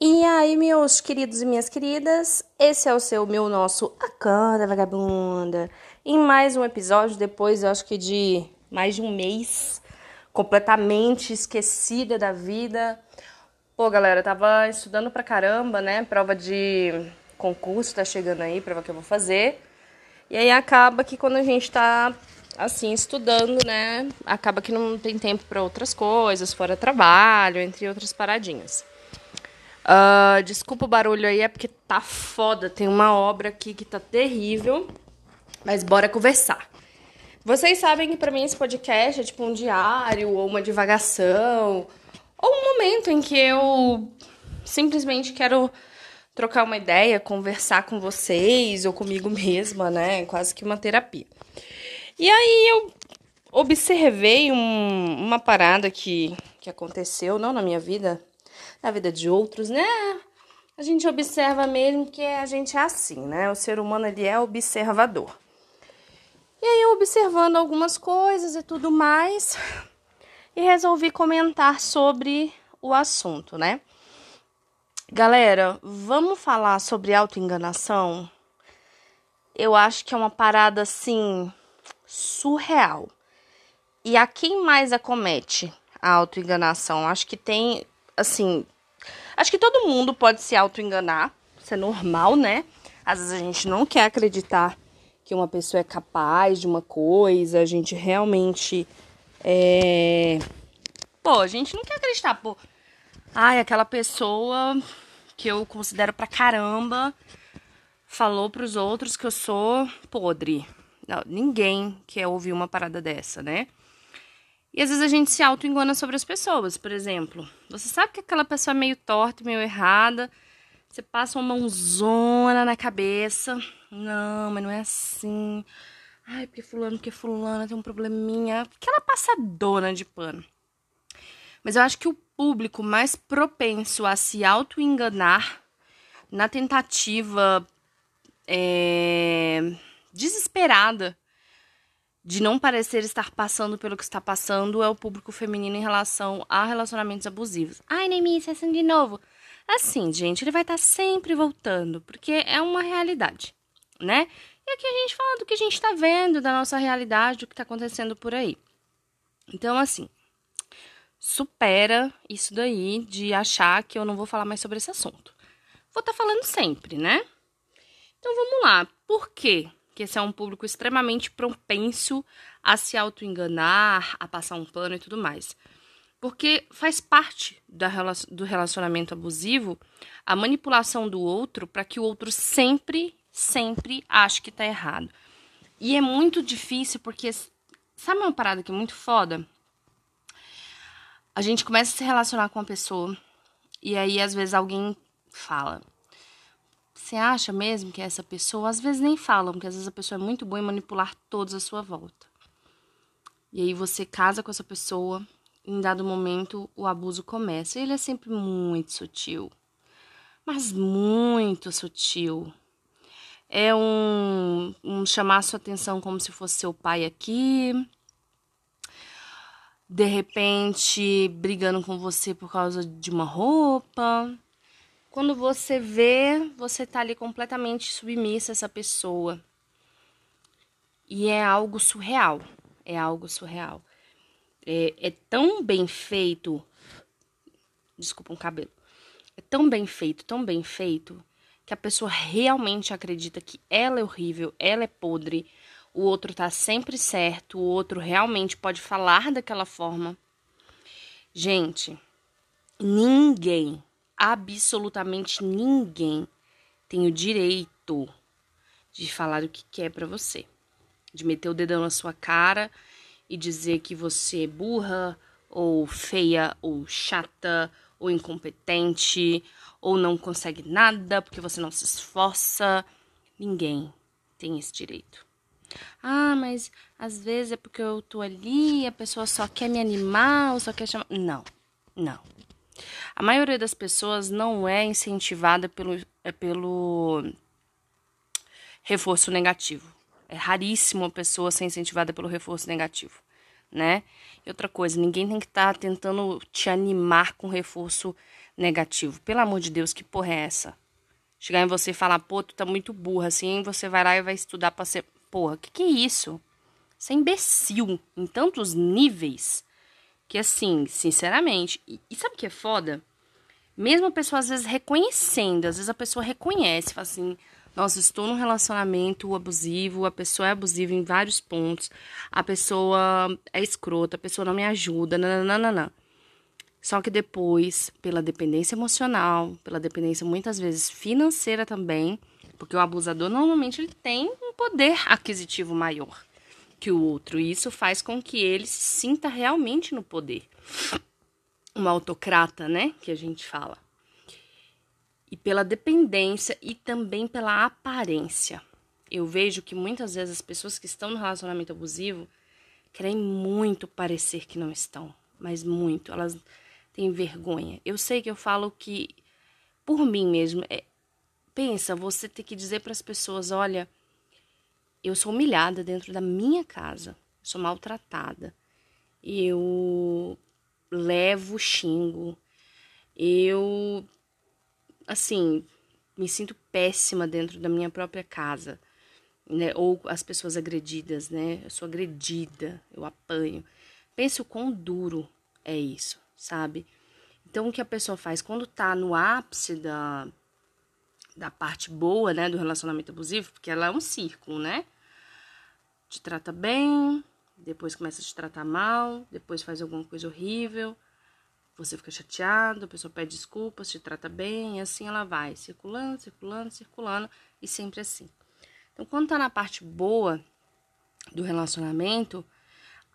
E aí, meus queridos e minhas queridas, esse é o seu, meu, nosso Acorda Vagabunda. Em mais um episódio, depois, eu acho que de mais de um mês, completamente esquecida da vida. Pô, galera, tava estudando pra caramba, né? Prova de concurso tá chegando aí, prova que eu vou fazer. E aí acaba que quando a gente tá assim estudando, né, acaba que não tem tempo para outras coisas, fora trabalho, entre outras paradinhas. Uh, desculpa o barulho aí, é porque tá foda. Tem uma obra aqui que tá terrível. Mas bora conversar. Vocês sabem que para mim esse podcast é tipo um diário ou uma divagação ou um momento em que eu simplesmente quero trocar uma ideia, conversar com vocês ou comigo mesma, né? Quase que uma terapia. E aí eu observei um, uma parada que, que aconteceu, não na minha vida, na vida de outros, né? A gente observa mesmo que a gente é assim, né? O ser humano ele é observador. E aí observando algumas coisas e tudo mais, e resolvi comentar sobre o assunto, né? Galera, vamos falar sobre autoenganação? Eu acho que é uma parada assim surreal. E a quem mais acomete a autoenganação? Acho que tem assim, acho que todo mundo pode se auto-enganar, isso é normal, né? Às vezes a gente não quer acreditar que uma pessoa é capaz de uma coisa, a gente realmente é. Pô, a gente não quer acreditar, pô. Ai, aquela pessoa que eu considero pra caramba falou pros outros que eu sou podre. Não, ninguém quer ouvir uma parada dessa, né? E às vezes a gente se auto-engana sobre as pessoas. Por exemplo, você sabe que aquela pessoa é meio torta, meio errada. Você passa uma mãozona na cabeça. Não, mas não é assim. Ai, porque fulano, porque fulana tem um probleminha. Aquela passadona de pano. Mas eu acho que o público mais propenso a se auto-enganar na tentativa é, desesperada de não parecer estar passando pelo que está passando é o público feminino em relação a relacionamentos abusivos. Ai, Nemi, isso é assim de novo. Assim, gente, ele vai estar sempre voltando, porque é uma realidade, né? E aqui a gente fala do que a gente está vendo, da nossa realidade, do que está acontecendo por aí. Então, assim, supera isso daí de achar que eu não vou falar mais sobre esse assunto. Vou estar tá falando sempre, né? Então vamos lá. Por quê? Que esse é um público extremamente propenso a se auto-enganar, a passar um pano e tudo mais. Porque faz parte do relacionamento abusivo a manipulação do outro para que o outro sempre, sempre ache que tá errado. E é muito difícil porque, sabe uma parada que é muito foda? A gente começa a se relacionar com uma pessoa e aí às vezes alguém fala: você acha mesmo que essa pessoa? Às vezes nem falam, porque às vezes a pessoa é muito boa em manipular todos à sua volta. E aí você casa com essa pessoa, em dado momento o abuso começa. E ele é sempre muito sutil, mas muito sutil. É um, um chamar sua atenção como se fosse seu pai aqui, de repente brigando com você por causa de uma roupa quando você vê, você tá ali completamente submissa a essa pessoa. E é algo surreal. É algo surreal. É, é tão bem feito. Desculpa, um cabelo. É tão bem feito, tão bem feito, que a pessoa realmente acredita que ela é horrível, ela é podre, o outro tá sempre certo, o outro realmente pode falar daquela forma. Gente, ninguém absolutamente ninguém tem o direito de falar o que quer para você, de meter o dedão na sua cara e dizer que você é burra ou feia ou chata ou incompetente ou não consegue nada porque você não se esforça. Ninguém tem esse direito. Ah, mas às vezes é porque eu tô ali, a pessoa só quer me animar ou só quer chamar. Não, não. A maioria das pessoas não é incentivada pelo, é pelo reforço negativo. É raríssimo a pessoa ser incentivada pelo reforço negativo, né? E outra coisa, ninguém tem que estar tá tentando te animar com reforço negativo. Pelo amor de Deus, que porra é essa? Chegar em você e falar, pô, tu tá muito burra, assim, você vai lá e vai estudar pra ser. Porra, que que é isso? Você é imbecil em tantos níveis que, assim, sinceramente. E, e sabe o que é foda? Mesmo a pessoa às vezes reconhecendo, às vezes a pessoa reconhece, fala assim: nossa, estou num relacionamento abusivo, a pessoa é abusiva em vários pontos, a pessoa é escrota, a pessoa não me ajuda, nananana. Só que depois, pela dependência emocional, pela dependência muitas vezes financeira também, porque o abusador normalmente ele tem um poder aquisitivo maior que o outro, e isso faz com que ele se sinta realmente no poder. Uma autocrata, né, que a gente fala. E pela dependência e também pela aparência. Eu vejo que muitas vezes as pessoas que estão no relacionamento abusivo querem muito parecer que não estão, mas muito. Elas têm vergonha. Eu sei que eu falo que por mim mesmo, é, pensa, você ter que dizer para as pessoas, olha, eu sou humilhada dentro da minha casa, sou maltratada. Eu levo xingo. Eu assim, me sinto péssima dentro da minha própria casa, né? Ou as pessoas agredidas, né? Eu sou agredida, eu apanho. Pense o quão duro é isso, sabe? Então, o que a pessoa faz quando tá no ápice da, da parte boa, né, do relacionamento abusivo, porque ela é um círculo, né? Te trata bem, depois começa a te tratar mal, depois faz alguma coisa horrível, você fica chateado, a pessoa pede desculpas, te trata bem, e assim ela vai, circulando, circulando, circulando, e sempre assim. Então, quando tá na parte boa do relacionamento,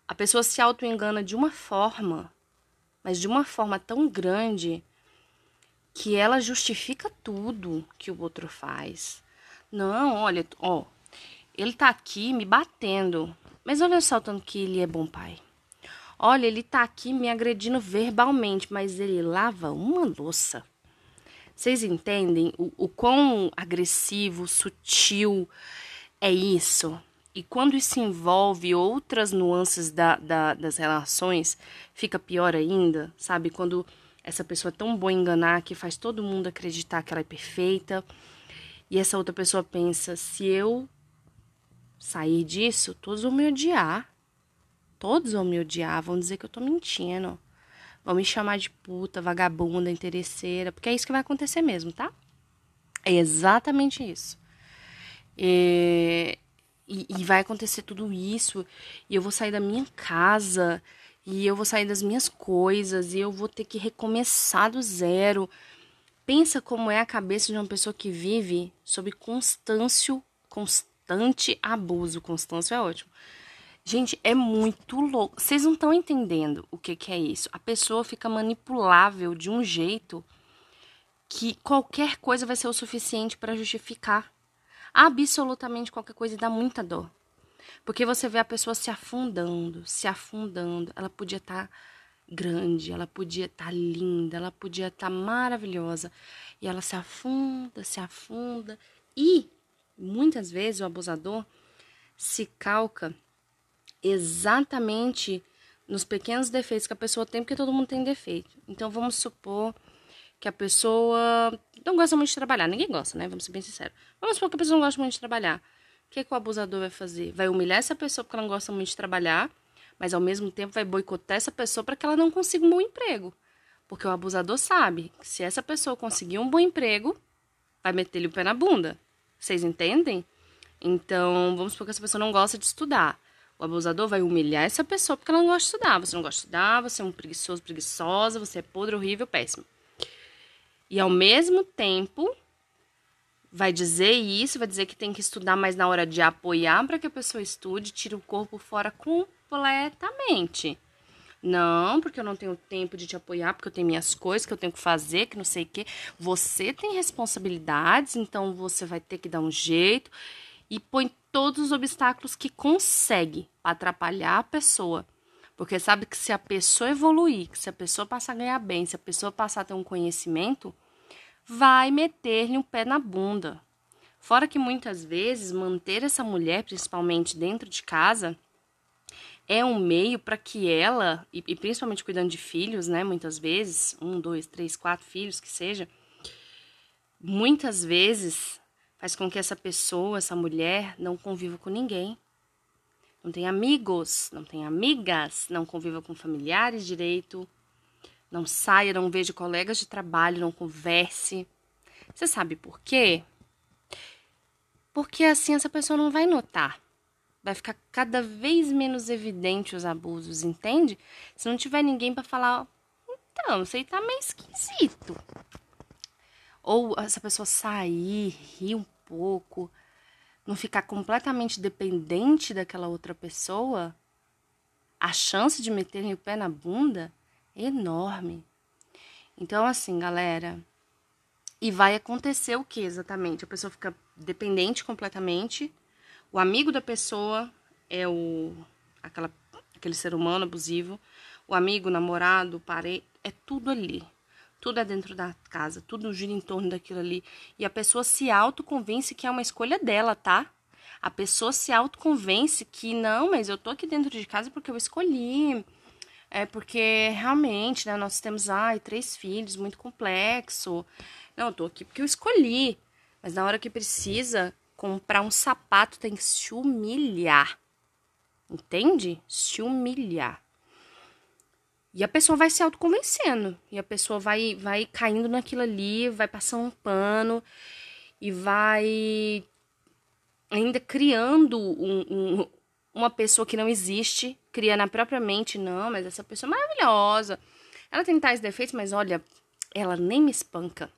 a pessoa se auto-engana de uma forma, mas de uma forma tão grande que ela justifica tudo que o outro faz. Não, olha, ó, ele tá aqui me batendo, mas olha só tanto que ele é bom pai. Olha, ele tá aqui me agredindo verbalmente, mas ele lava uma louça. Vocês entendem o, o quão agressivo, sutil é isso? E quando isso envolve outras nuances da, da, das relações, fica pior ainda, sabe? Quando essa pessoa é tão boa em enganar que faz todo mundo acreditar que ela é perfeita. E essa outra pessoa pensa: se eu sair disso, todos vão me odiar. Todos vão me odiar, vão dizer que eu tô mentindo. Vão me chamar de puta, vagabunda, interesseira, porque é isso que vai acontecer mesmo, tá? É exatamente isso. E, e, e vai acontecer tudo isso, e eu vou sair da minha casa, e eu vou sair das minhas coisas, e eu vou ter que recomeçar do zero. Pensa como é a cabeça de uma pessoa que vive sob constâncio, constante abuso. Constância é ótimo. Gente, é muito louco. Vocês não estão entendendo o que, que é isso. A pessoa fica manipulável de um jeito que qualquer coisa vai ser o suficiente para justificar absolutamente qualquer coisa e dá muita dor. Porque você vê a pessoa se afundando, se afundando. Ela podia estar tá grande, ela podia estar tá linda, ela podia estar tá maravilhosa. E ela se afunda, se afunda. E muitas vezes o abusador se calca exatamente nos pequenos defeitos que a pessoa tem, porque todo mundo tem defeito. Então vamos supor que a pessoa não gosta muito de trabalhar. Ninguém gosta, né? Vamos ser bem sinceros. Vamos supor que a pessoa não gosta muito de trabalhar. O que, que o abusador vai fazer? Vai humilhar essa pessoa porque ela não gosta muito de trabalhar, mas ao mesmo tempo vai boicotar essa pessoa para que ela não consiga um bom emprego. Porque o abusador sabe que se essa pessoa conseguir um bom emprego, vai meter-lhe o pé na bunda. Vocês entendem? Então, vamos supor que essa pessoa não gosta de estudar. O abusador vai humilhar essa pessoa porque ela não gosta de estudar. Você não gosta de estudar, você é um preguiçoso, preguiçosa, você é podre, horrível, péssimo. E ao mesmo tempo, vai dizer isso, vai dizer que tem que estudar, mas na hora de apoiar para que a pessoa estude, tira o corpo fora completamente. Não, porque eu não tenho tempo de te apoiar, porque eu tenho minhas coisas que eu tenho que fazer, que não sei o quê. Você tem responsabilidades, então você vai ter que dar um jeito e põe todos os obstáculos que consegue para atrapalhar a pessoa. Porque sabe que se a pessoa evoluir, que se a pessoa passar a ganhar bem, se a pessoa passar a ter um conhecimento, vai meter-lhe um pé na bunda. Fora que muitas vezes manter essa mulher, principalmente dentro de casa, é um meio para que ela, e, e, principalmente cuidando de filhos, né? Muitas vezes, um, dois, três, quatro filhos, que seja, muitas vezes faz com que essa pessoa, essa mulher, não conviva com ninguém. Não tem amigos, não tem amigas, não conviva com familiares direito, não saia, não veja colegas de trabalho, não converse. Você sabe por quê? Porque assim essa pessoa não vai notar vai ficar cada vez menos evidente os abusos, entende? Se não tiver ninguém para falar, então, isso aí tá meio esquisito. Ou essa pessoa sair, rir um pouco, não ficar completamente dependente daquela outra pessoa, a chance de meterem o pé na bunda enorme. Então, assim, galera, e vai acontecer o que exatamente? A pessoa fica dependente completamente o amigo da pessoa é o aquela, aquele ser humano abusivo. O amigo, o namorado, o parente, é tudo ali. Tudo é dentro da casa, tudo gira em torno daquilo ali. E a pessoa se autoconvence que é uma escolha dela, tá? A pessoa se autoconvence que não, mas eu tô aqui dentro de casa porque eu escolhi. É porque realmente, né, nós temos ai, três filhos, muito complexo. Não, eu tô aqui porque eu escolhi. Mas na hora que precisa, comprar um sapato tem que se humilhar. Entende? Se humilhar. E a pessoa vai se autoconvencendo. E a pessoa vai, vai caindo naquilo ali, vai passando um pano e vai ainda criando um, um, uma pessoa que não existe, cria na própria mente, não, mas essa pessoa é maravilhosa. Ela tem tais defeitos, mas olha, ela nem me espanca.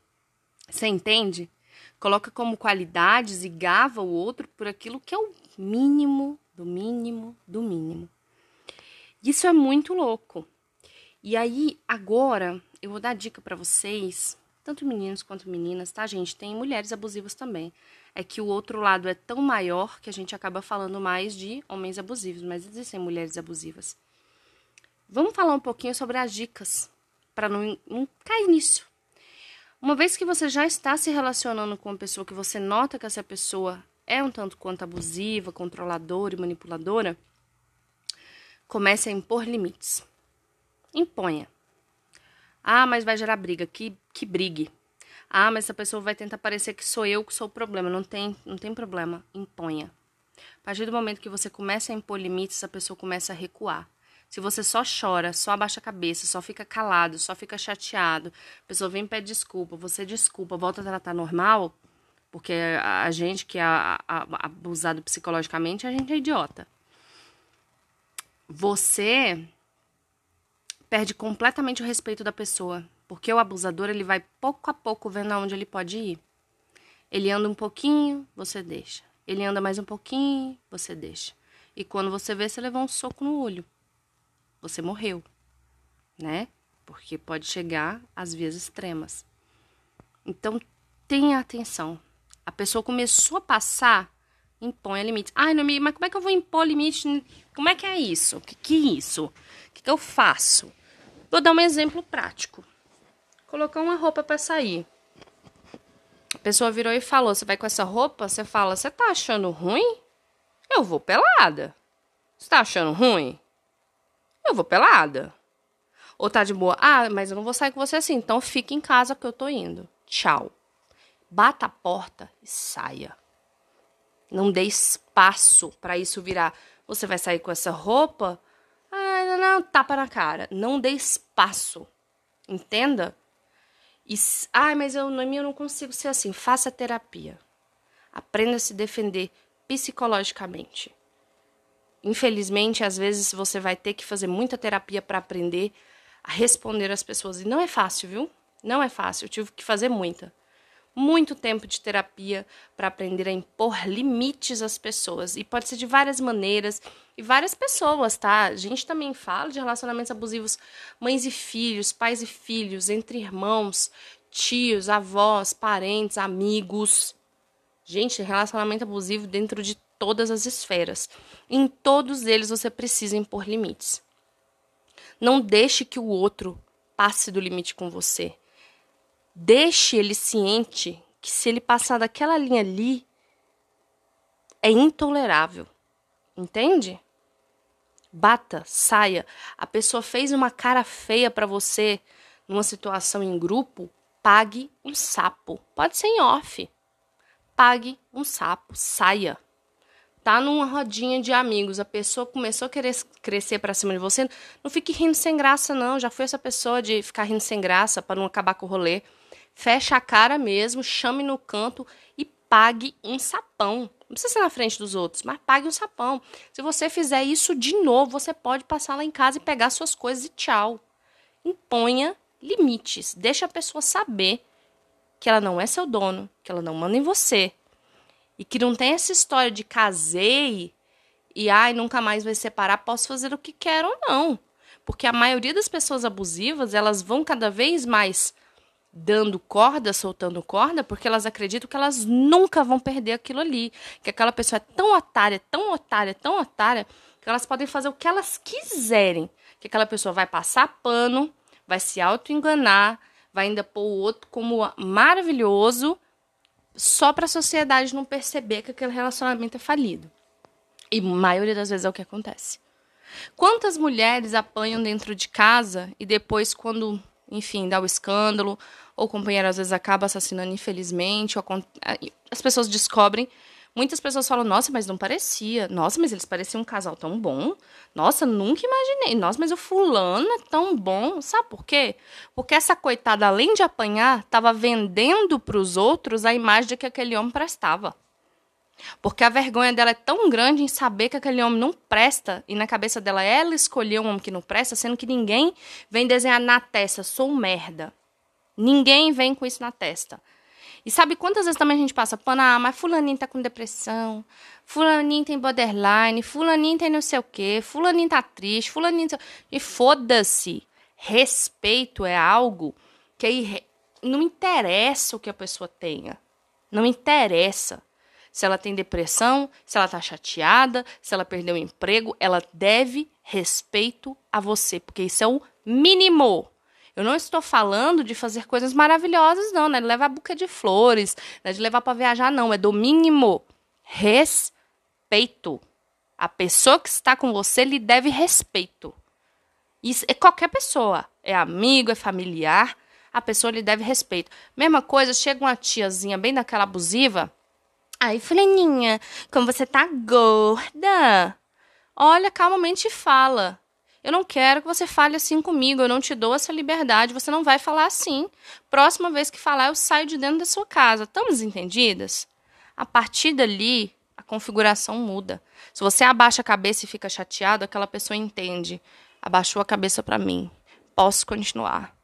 Você entende? coloca como qualidades e gava o outro por aquilo que é o mínimo do mínimo do mínimo. Isso é muito louco. E aí, agora, eu vou dar dica para vocês, tanto meninos quanto meninas, tá, gente? Tem mulheres abusivas também. É que o outro lado é tão maior que a gente acaba falando mais de homens abusivos, mas existem mulheres abusivas. Vamos falar um pouquinho sobre as dicas para não, não cair nisso, uma vez que você já está se relacionando com uma pessoa que você nota que essa pessoa é um tanto quanto abusiva, controladora e manipuladora, comece a impor limites. Imponha. Ah, mas vai gerar briga. Que, que brigue. Ah, mas essa pessoa vai tentar parecer que sou eu que sou o problema. Não tem, não tem problema. Imponha. A partir do momento que você começa a impor limites, essa pessoa começa a recuar. Se você só chora, só abaixa a cabeça, só fica calado, só fica chateado, a pessoa vem e pede desculpa, você desculpa, volta a tratar normal, porque a gente que é abusado psicologicamente, a gente é idiota. Você perde completamente o respeito da pessoa, porque o abusador ele vai pouco a pouco vendo aonde ele pode ir. Ele anda um pouquinho, você deixa. Ele anda mais um pouquinho, você deixa. E quando você vê, você levou um soco no olho você morreu, né? Porque pode chegar às vias extremas. Então, tenha atenção. A pessoa começou a passar, impõe limite. Ai, não mas como é que eu vou impor limite? Como é que é isso? Que que é isso? O que, que eu faço? Vou dar um exemplo prático. Colocar uma roupa para sair. A pessoa virou e falou: Você vai com essa roupa? Você fala: Você tá achando ruim? Eu vou pelada. Você tá achando ruim? eu vou pelada. Ou tá de boa, ah, mas eu não vou sair com você assim, então fique em casa que eu tô indo. Tchau. Bata a porta e saia. Não dê espaço para isso virar. Você vai sair com essa roupa? Ah, não, não, tapa na cara. Não dê espaço. Entenda? E, ah, mas eu, eu não consigo ser assim. Faça terapia. Aprenda a se defender psicologicamente. Infelizmente, às vezes você vai ter que fazer muita terapia para aprender a responder às pessoas. E não é fácil, viu? Não é fácil. Eu tive que fazer muita. Muito tempo de terapia para aprender a impor limites às pessoas. E pode ser de várias maneiras. E várias pessoas, tá? A gente também fala de relacionamentos abusivos, mães e filhos, pais e filhos, entre irmãos, tios, avós, parentes, amigos. Gente, relacionamento abusivo dentro de todas as esferas. Em todos eles você precisa impor limites. Não deixe que o outro passe do limite com você. Deixe ele ciente que se ele passar daquela linha ali, é intolerável. Entende? Bata, saia. A pessoa fez uma cara feia para você numa situação em grupo, pague um sapo. Pode ser em off. Pague um sapo, saia. Tá numa rodinha de amigos, a pessoa começou a querer crescer para cima de você, não fique rindo sem graça não. Já foi essa pessoa de ficar rindo sem graça para não acabar com o rolê. Fecha a cara mesmo, chame no canto e pague um sapão. Não precisa ser na frente dos outros, mas pague um sapão. Se você fizer isso de novo, você pode passar lá em casa e pegar suas coisas e tchau. Imponha limites. Deixa a pessoa saber que ela não é seu dono, que ela não manda em você. E que não tem essa história de casei e ai, nunca mais vai separar, posso fazer o que quero ou não. Porque a maioria das pessoas abusivas, elas vão cada vez mais dando corda, soltando corda, porque elas acreditam que elas nunca vão perder aquilo ali. Que aquela pessoa é tão otária, tão otária, tão otária, que elas podem fazer o que elas quiserem. Que aquela pessoa vai passar pano, vai se auto-enganar, vai ainda pôr o outro como maravilhoso, só para a sociedade não perceber que aquele relacionamento é falido. E a maioria das vezes é o que acontece. Quantas mulheres apanham dentro de casa e depois, quando, enfim, dá o escândalo, ou o companheiro às vezes acaba assassinando infelizmente, as pessoas descobrem Muitas pessoas falam, nossa, mas não parecia. Nossa, mas eles pareciam um casal tão bom. Nossa, nunca imaginei. Nossa, mas o fulano é tão bom. Sabe por quê? Porque essa coitada, além de apanhar, estava vendendo para os outros a imagem de que aquele homem prestava. Porque a vergonha dela é tão grande em saber que aquele homem não presta e na cabeça dela ela escolheu um homem que não presta, sendo que ninguém vem desenhar na testa, sou merda. Ninguém vem com isso na testa. E sabe quantas vezes também a gente passa pano, ah, mas fulaninho tá com depressão, fulaninho tem borderline, fulaninho tem não sei o quê, fulaninho tá triste, fulaninho... Tá... E foda-se. Respeito é algo que aí não interessa o que a pessoa tenha. Não interessa. Se ela tem depressão, se ela tá chateada, se ela perdeu o emprego, ela deve respeito a você, porque isso é o mínimo. Eu não estou falando de fazer coisas maravilhosas, não, né? De levar buquê de flores, né? de levar para viajar, não. É do mínimo respeito. A pessoa que está com você lhe deve respeito. Isso é qualquer pessoa. É amigo, é familiar. A pessoa lhe deve respeito. Mesma coisa, chega uma tiazinha bem daquela abusiva. Aí, fulaninha, como você tá gorda. Olha, calmamente fala. Eu não quero que você fale assim comigo, eu não te dou essa liberdade, você não vai falar assim. Próxima vez que falar, eu saio de dentro da sua casa. Estamos entendidas? A partir dali, a configuração muda. Se você abaixa a cabeça e fica chateado, aquela pessoa entende. Abaixou a cabeça para mim. Posso continuar.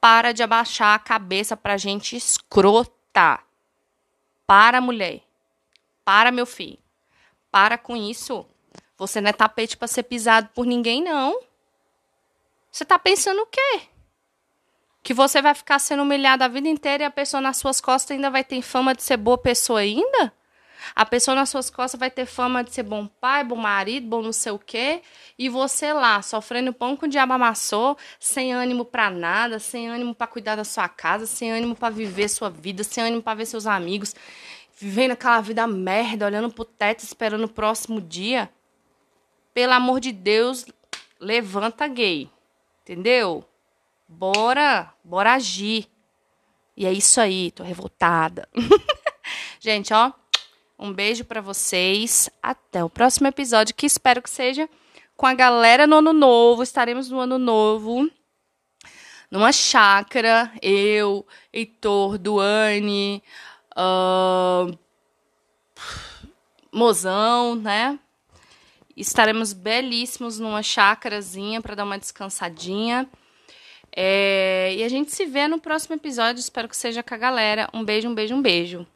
Para de abaixar a cabeça pra gente escrota. Para, mulher. Para, meu filho. Para com isso. Você não é tapete para ser pisado por ninguém, não. Você tá pensando o quê? Que você vai ficar sendo humilhado a vida inteira e a pessoa nas suas costas ainda vai ter fama de ser boa pessoa ainda? A pessoa nas suas costas vai ter fama de ser bom pai, bom marido, bom não sei o quê, e você lá, sofrendo pão com o diabo amassou, sem ânimo para nada, sem ânimo para cuidar da sua casa, sem ânimo para viver sua vida, sem ânimo para ver seus amigos, vivendo aquela vida merda, olhando pro teto, esperando o próximo dia. Pelo amor de Deus, levanta gay. Entendeu? Bora, bora agir. E é isso aí, tô revoltada. Gente, ó, um beijo para vocês. Até o próximo episódio, que espero que seja com a galera no ano novo. Estaremos no ano novo. Numa chácara, eu, Heitor, Duane, uh, Mozão, né? Estaremos belíssimos numa chácarazinha para dar uma descansadinha. É, e a gente se vê no próximo episódio. Espero que seja com a galera. Um beijo, um beijo, um beijo.